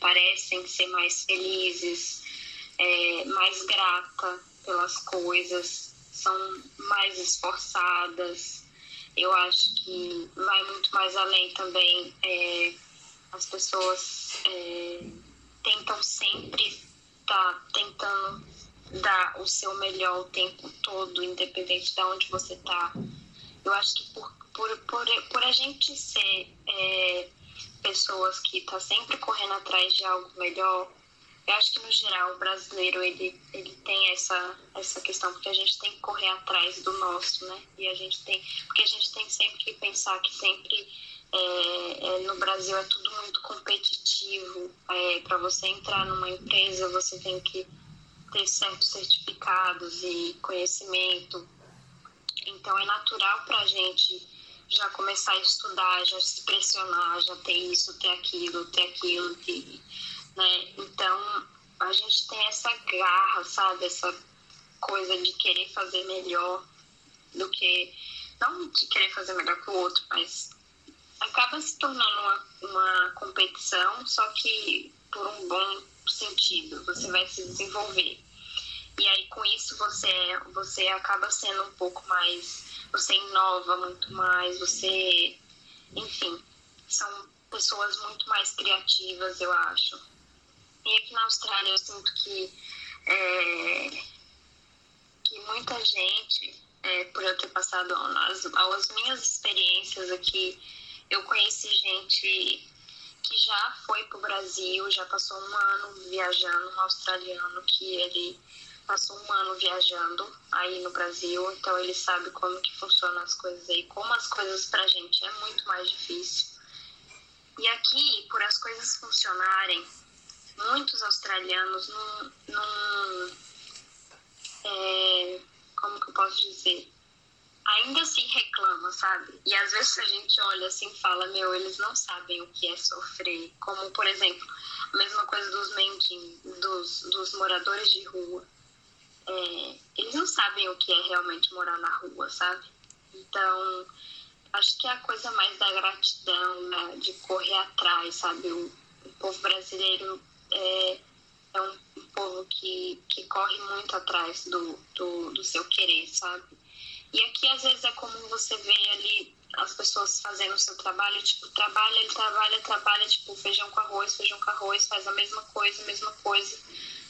parecem ser mais felizes, é, mais grata pelas coisas, são mais esforçadas. Eu acho que vai muito mais além também. É, as pessoas é, tentam sempre estar tá tentando dar o seu melhor o tempo todo, independente de onde você está. Eu acho que por, por, por, por a gente ser é, pessoas que tá sempre correndo atrás de algo melhor, eu acho que no geral o brasileiro ele, ele tem essa, essa questão, porque a gente tem que correr atrás do nosso, né? E a gente tem, porque a gente tem sempre que pensar que sempre É, é, no Brasil é tudo muito competitivo. É, Para você entrar numa empresa, você tem que ter certos certificados e conhecimento. Então, é natural para a gente já começar a estudar, já se pressionar, já ter isso, ter aquilo, ter aquilo, ter, né? Então, a gente tem essa garra, sabe? Essa coisa de querer fazer melhor do que. Não de querer fazer melhor que o outro, mas acaba se tornando uma, uma competição, só que por um bom sentido. Você vai se desenvolver. E aí, com isso, você, você acaba sendo um pouco mais. Você inova muito mais, você. Enfim, são pessoas muito mais criativas, eu acho. E aqui na Austrália, eu sinto que. É, que muita gente, é, por eu ter passado as, as minhas experiências aqui, eu conheci gente que já foi para o Brasil, já passou um ano viajando, um australiano que ele passou um ano viajando aí no Brasil, então ele sabe como que funcionam as coisas aí, como as coisas pra gente é muito mais difícil. E aqui, por as coisas funcionarem, muitos australianos não, não é, como que eu posso dizer? Ainda assim reclama, sabe? E às vezes a gente olha assim e fala, meu, eles não sabem o que é sofrer. Como, por exemplo, a mesma coisa dos mendigos, dos, dos moradores de rua é, eles não sabem o que é realmente morar na rua, sabe? Então, acho que é a coisa mais da gratidão, né? de correr atrás, sabe? O, o povo brasileiro é, é um, povo que, que corre muito atrás do, do, do seu querer, sabe? E aqui, às vezes, é como você vê ali as pessoas fazendo o seu trabalho, tipo, trabalha, ele trabalha, trabalha, tipo, feijão com arroz, feijão com arroz, faz a mesma coisa, a mesma coisa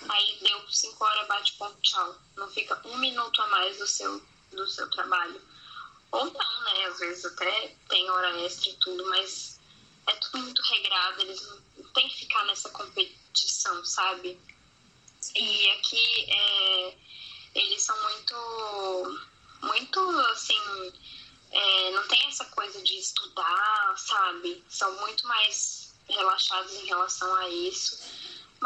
aí deu cinco horas, bate ponto, tchau. Não fica um minuto a mais do seu, do seu trabalho. Ou não, né? Às vezes até tem hora extra e tudo, mas é tudo muito regrado, eles não tem que ficar nessa competição, sabe? E aqui é, eles são muito, muito assim, é, não tem essa coisa de estudar, sabe? São muito mais relaxados em relação a isso.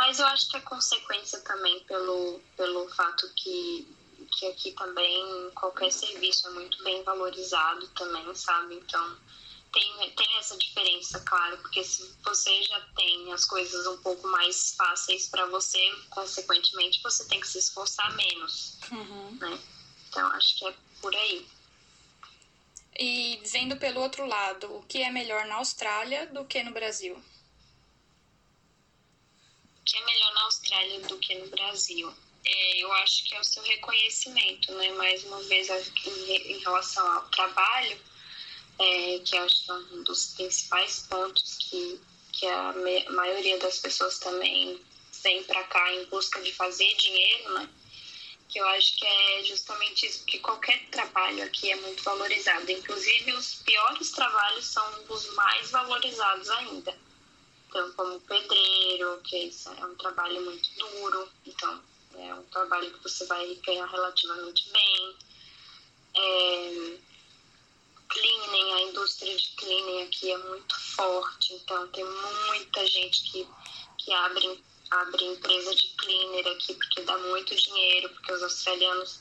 Mas eu acho que é consequência também pelo, pelo fato que, que aqui também qualquer serviço é muito bem valorizado também, sabe? Então tem, tem essa diferença, claro, porque se você já tem as coisas um pouco mais fáceis para você, consequentemente você tem que se esforçar menos, uhum. né? Então acho que é por aí. E vendo pelo outro lado, o que é melhor na Austrália do que no Brasil? Que é melhor na Austrália do que no Brasil? É, eu acho que é o seu reconhecimento, né? Mais uma vez, em relação ao trabalho, é, que acho que é um dos principais pontos que, que a maioria das pessoas também vem para cá em busca de fazer dinheiro, né? Que eu acho que é justamente isso, porque qualquer trabalho aqui é muito valorizado. Inclusive, os piores trabalhos são os mais valorizados ainda então, como pedreiro, que é um trabalho muito duro, então é um trabalho que você vai ganhar relativamente bem. É, cleaning, a indústria de cleaning aqui é muito forte, então tem muita gente que, que abre, abre empresa de cleaner aqui porque dá muito dinheiro, porque os australianos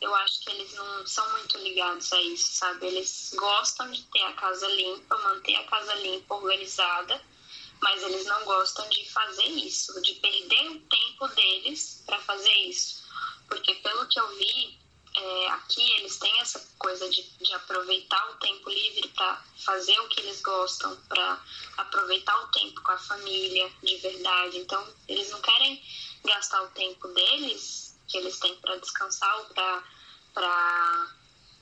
eu acho que eles não são muito ligados a isso, sabe? Eles gostam de ter a casa limpa, manter a casa limpa, organizada, mas eles não gostam de fazer isso, de perder o tempo deles para fazer isso. Porque, pelo que eu vi, é, aqui eles têm essa coisa de, de aproveitar o tempo livre para fazer o que eles gostam, para aproveitar o tempo com a família de verdade. Então, eles não querem gastar o tempo deles, que eles têm para descansar ou para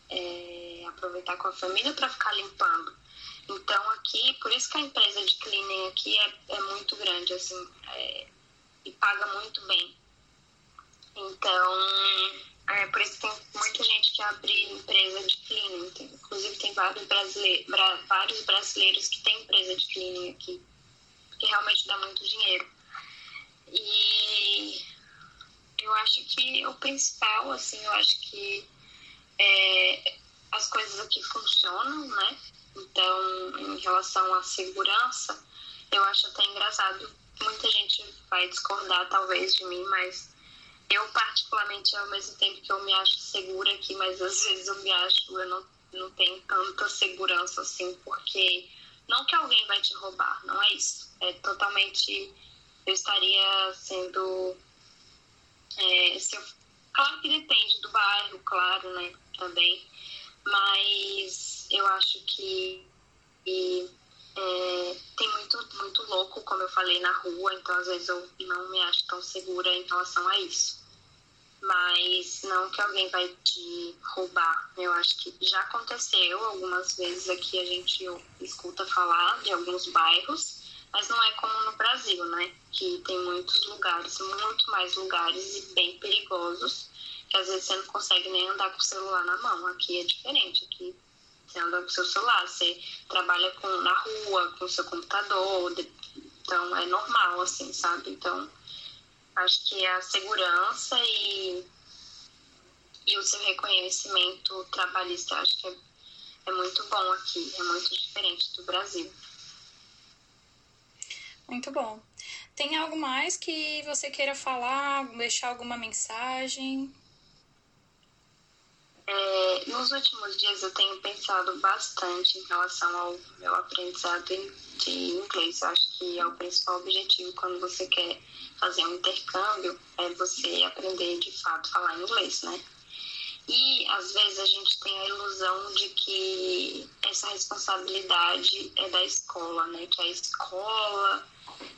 é, aproveitar com a família, para ficar limpando. Então aqui, por isso que a empresa de cleaning aqui é, é muito grande, assim, é, e paga muito bem. Então, é por isso que tem muita gente que abre empresa de cleaning. Tem, inclusive tem vários brasileiros, vários brasileiros que têm empresa de cleaning aqui, que realmente dá muito dinheiro. E eu acho que o principal, assim, eu acho que é, as coisas coisa que funcionam, né? Então, em relação à segurança, eu acho até engraçado. Muita gente vai discordar, talvez, de mim, mas eu, particularmente, ao mesmo tempo que eu me acho segura aqui, mas às vezes eu me acho, eu não, não tenho tanta segurança assim, porque não que alguém vai te roubar, não é isso. É totalmente. Eu estaria sendo. É, se eu, claro que depende do bairro, claro, né? Também. Mas eu acho que. E, é, tem muito, muito louco, como eu falei, na rua, então às vezes eu não me acho tão segura em relação a isso. Mas não que alguém vai te roubar. Eu acho que já aconteceu algumas vezes aqui, a gente escuta falar de alguns bairros, mas não é como no Brasil, né? Que tem muitos lugares, muito mais lugares e bem perigosos, que às vezes você não consegue nem andar com o celular na mão. Aqui é diferente, aqui você anda com seu celular, você trabalha com, na rua, com seu computador, então é normal, assim, sabe? Então, acho que a segurança e, e o seu reconhecimento trabalhista, acho que é, é muito bom aqui, é muito diferente do Brasil. Muito bom. Tem algo mais que você queira falar, deixar alguma mensagem? É, nos últimos dias eu tenho pensado bastante em relação ao meu aprendizado de inglês. Eu acho que é o principal objetivo quando você quer fazer um intercâmbio é você aprender de fato falar inglês, né? E às vezes a gente tem a ilusão de que essa responsabilidade é da escola, né? Que a escola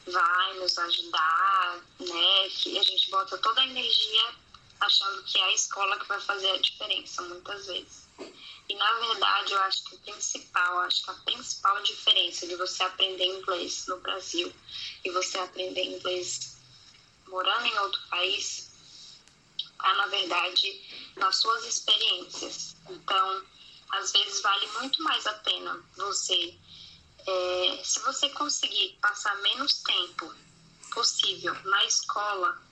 vai nos ajudar, né? Que a gente bota toda a energia achando que é a escola que vai fazer a diferença, muitas vezes. E na verdade, eu acho que o principal, acho que a principal diferença de você aprender inglês no Brasil e você aprender inglês morando em outro país está, na verdade, nas suas experiências. Então, às vezes vale muito mais a pena você, é, se você conseguir passar menos tempo possível na escola,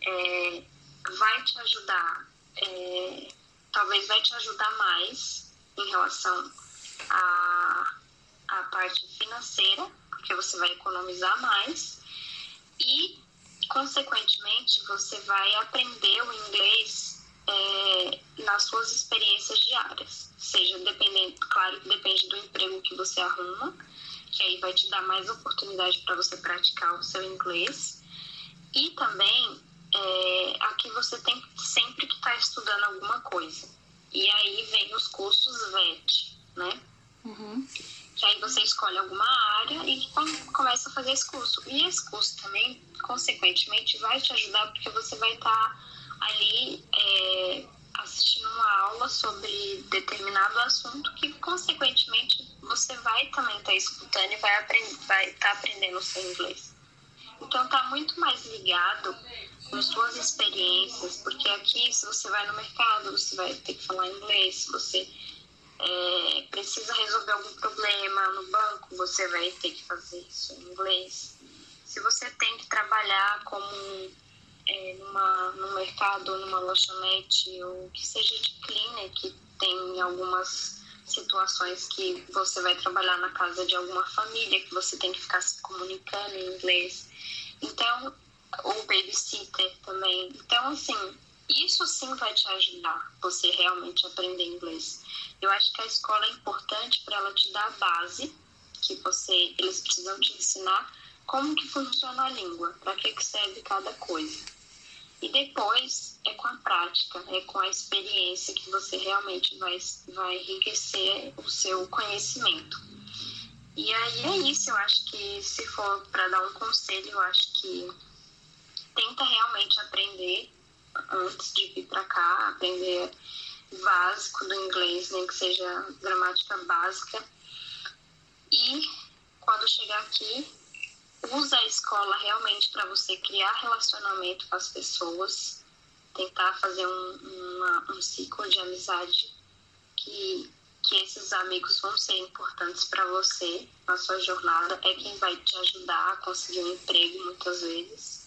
é, vai te ajudar, é, talvez vai te ajudar mais em relação à, à parte financeira, porque você vai economizar mais e, consequentemente, você vai aprender o inglês é, nas suas experiências diárias, seja dependendo, claro que depende do emprego que você arruma, que aí vai te dar mais oportunidade para você praticar o seu inglês. E também é, aqui você tem sempre que estar tá estudando alguma coisa. E aí vem os cursos VET, né? Uhum. Que aí você escolhe alguma área e começa a fazer esse curso. E esse curso também, consequentemente, vai te ajudar porque você vai estar tá ali é, assistindo uma aula sobre determinado assunto que, consequentemente, você vai também estar tá escutando e vai estar vai tá aprendendo o seu inglês. Então, tá muito mais ligado com suas experiências, porque aqui, se você vai no mercado, você vai ter que falar inglês, se você é, precisa resolver algum problema no banco, você vai ter que fazer isso em inglês. Se você tem que trabalhar como é, numa, no mercado, numa lanchonete, ou que seja de cleaner, que tem algumas situações que você vai trabalhar na casa de alguma família, que você tem que ficar se comunicando em inglês. Então, ou babysitter também. Então, assim, isso sim vai te ajudar você realmente aprender inglês. Eu acho que a escola é importante para ela te dar a base que você, eles precisam te ensinar como que funciona a língua, para que, que serve cada coisa. E depois é com a prática, é com a experiência que você realmente vai, vai enriquecer o seu conhecimento. E aí é isso, eu acho que se for para dar um conselho, eu acho que tenta realmente aprender antes de vir para cá, aprender básico do inglês, nem que seja gramática básica. E quando chegar aqui, usa a escola realmente para você criar relacionamento com as pessoas, tentar fazer um, uma, um ciclo de amizade que, que esses amigos vão ser importantes para você na sua jornada, é quem vai te ajudar a conseguir um emprego muitas vezes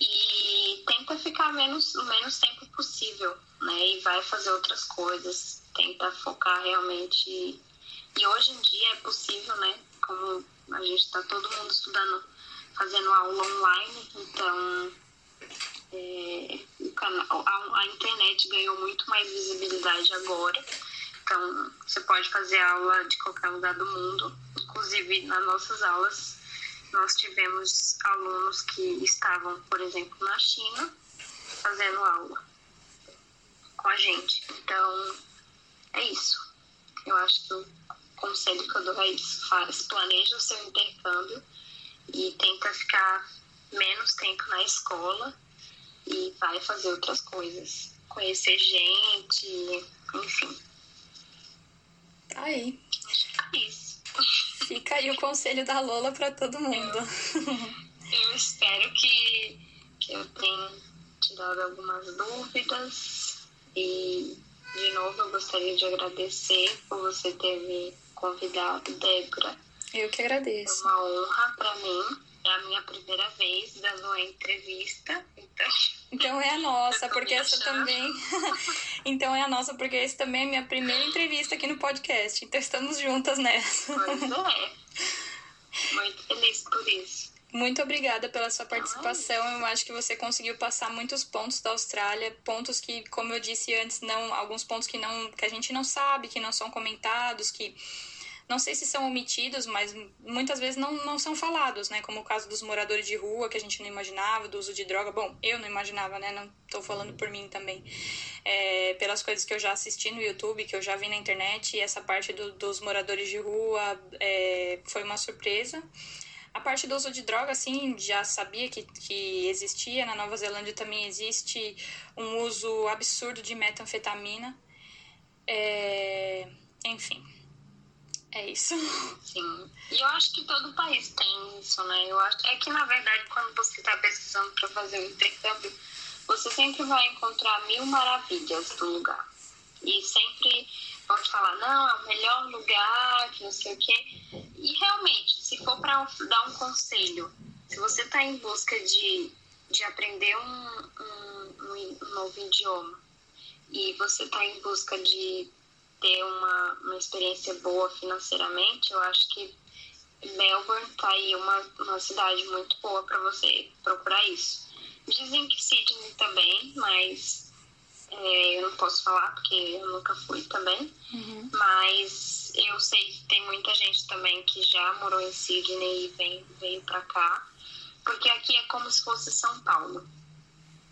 e tenta ficar menos, o menos tempo possível né? E vai fazer outras coisas, tenta focar realmente. E hoje em dia é possível, né? Como a gente está todo mundo estudando, fazendo aula online, então é, o canal, a, a internet ganhou muito mais visibilidade agora. Então, você pode fazer aula de qualquer lugar do mundo. Inclusive, nas nossas aulas, nós tivemos alunos que estavam, por exemplo, na China, fazendo aula com a gente. Então, é isso. Eu acho que o conselho que eu dou é isso. Faz, planeja o seu intercâmbio e tenta ficar menos tempo na escola e vai fazer outras coisas. Conhecer gente, enfim. Tá aí. Acho que é isso. Fica aí o conselho da Lola para todo mundo. Eu, eu espero que, que eu tenha tirado algumas dúvidas e, de novo, eu gostaria de agradecer por você ter me convidado, Débora. Eu que agradeço. É uma honra para mim. É a minha primeira vez dando uma entrevista, então. Então é a nossa, porque essa achando. também. *laughs* então é a nossa, porque essa também é a minha primeira entrevista aqui no podcast. Então estamos juntas nessa. Pois é. *laughs* Muito feliz por isso. Muito obrigada pela sua participação. Eu acho que você conseguiu passar muitos pontos da Austrália, pontos que, como eu disse antes, não, alguns pontos que não, que a gente não sabe, que não são comentados, que não sei se são omitidos, mas muitas vezes não, não são falados, né? Como o caso dos moradores de rua, que a gente não imaginava, do uso de droga. Bom, eu não imaginava, né? Não estou falando por mim também. É, pelas coisas que eu já assisti no YouTube, que eu já vi na internet, e essa parte do, dos moradores de rua é, foi uma surpresa. A parte do uso de droga, assim, já sabia que, que existia. Na Nova Zelândia também existe um uso absurdo de metanfetamina. É... Enfim, é isso. Sim. E eu acho que todo país tem isso, né? Eu acho... É que, na verdade, quando você está pesquisando para fazer um intercâmbio, você sempre vai encontrar mil maravilhas do lugar. E sempre vão te falar, não, é o melhor lugar, que não sei o quê. E realmente, se for para dar um conselho, se você está em busca de, de aprender um, um, um novo idioma e você está em busca de ter uma, uma experiência boa financeiramente, eu acho que Melbourne tá aí uma, uma cidade muito boa para você procurar isso. Dizem que Sydney também, mas é, eu não posso falar porque eu nunca fui também. Uhum. Mas eu sei que tem muita gente também que já morou em Sydney e vem, veio para cá. Porque aqui é como se fosse São Paulo,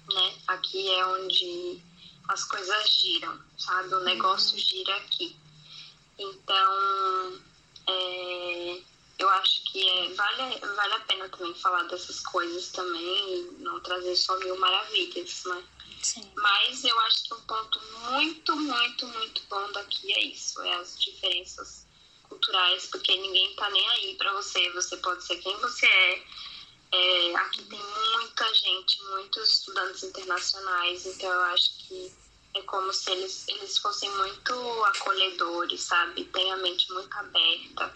né? Aqui é onde as coisas giram, sabe? O negócio gira aqui. Então, é, eu acho que é, vale, vale a pena também falar dessas coisas também e não trazer só mil maravilhas, né? Sim. Mas eu acho que um ponto muito, muito, muito bom daqui é isso, é as diferenças culturais, porque ninguém tá nem aí para você, você pode ser quem você é. É. Aqui tem muita gente, muitos estudantes internacionais, então eu acho que é como se eles, eles fossem muito acolhedores, sabe? Tem a mente muito aberta,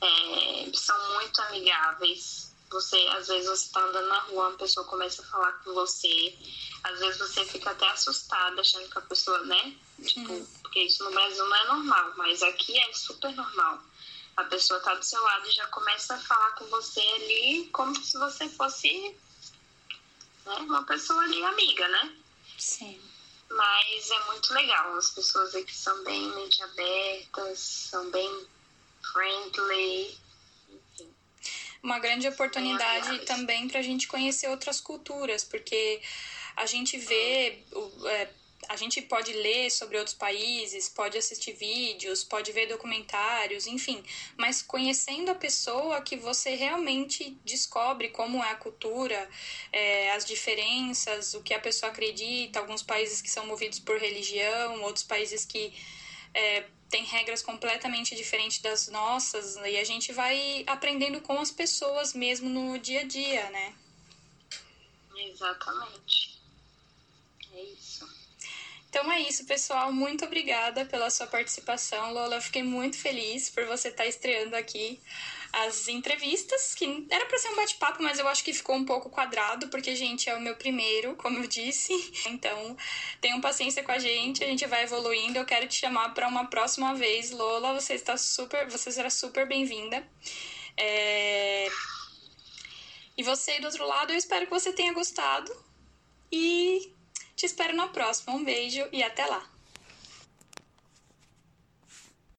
é, são muito amigáveis. Você, às vezes, você tá andando na rua, uma pessoa começa a falar com você. Às vezes você fica até assustada, achando que a pessoa, né? Tipo, Uhum. porque isso no Brasil não é normal, mas aqui é super normal. A pessoa tá do seu lado e já começa a falar com você ali como se você fosse né, uma pessoa ali amiga, né? Sim. Mas é muito legal. As pessoas aqui são bem mente abertas, são bem friendly. Enfim. uma grande oportunidade também para a gente conhecer outras culturas, porque a gente vê, o- é, a gente pode ler sobre outros países, pode assistir vídeos, pode ver documentários, enfim, mas conhecendo a pessoa que você realmente descobre como é a cultura, é, as diferenças, o que a pessoa acredita, alguns países que são movidos por religião, outros países que é, tem regras completamente diferentes das nossas e a gente vai aprendendo com as pessoas mesmo no dia a dia, né? Exatamente. Então é isso, pessoal. Muito obrigada pela sua participação, Lola. Eu fiquei muito feliz por você estar estreando aqui as entrevistas, que era para ser um bate-papo, mas eu acho que ficou um pouco quadrado, porque, gente, é o meu primeiro, como eu disse. *laughs* Então, tenham paciência com a gente, a gente vai evoluindo. Eu quero te chamar para uma próxima vez, Lola. Você está super, você será super bem-vinda. É... E você do outro lado, eu espero que você tenha gostado. E te espero na próxima. Um beijo e até lá!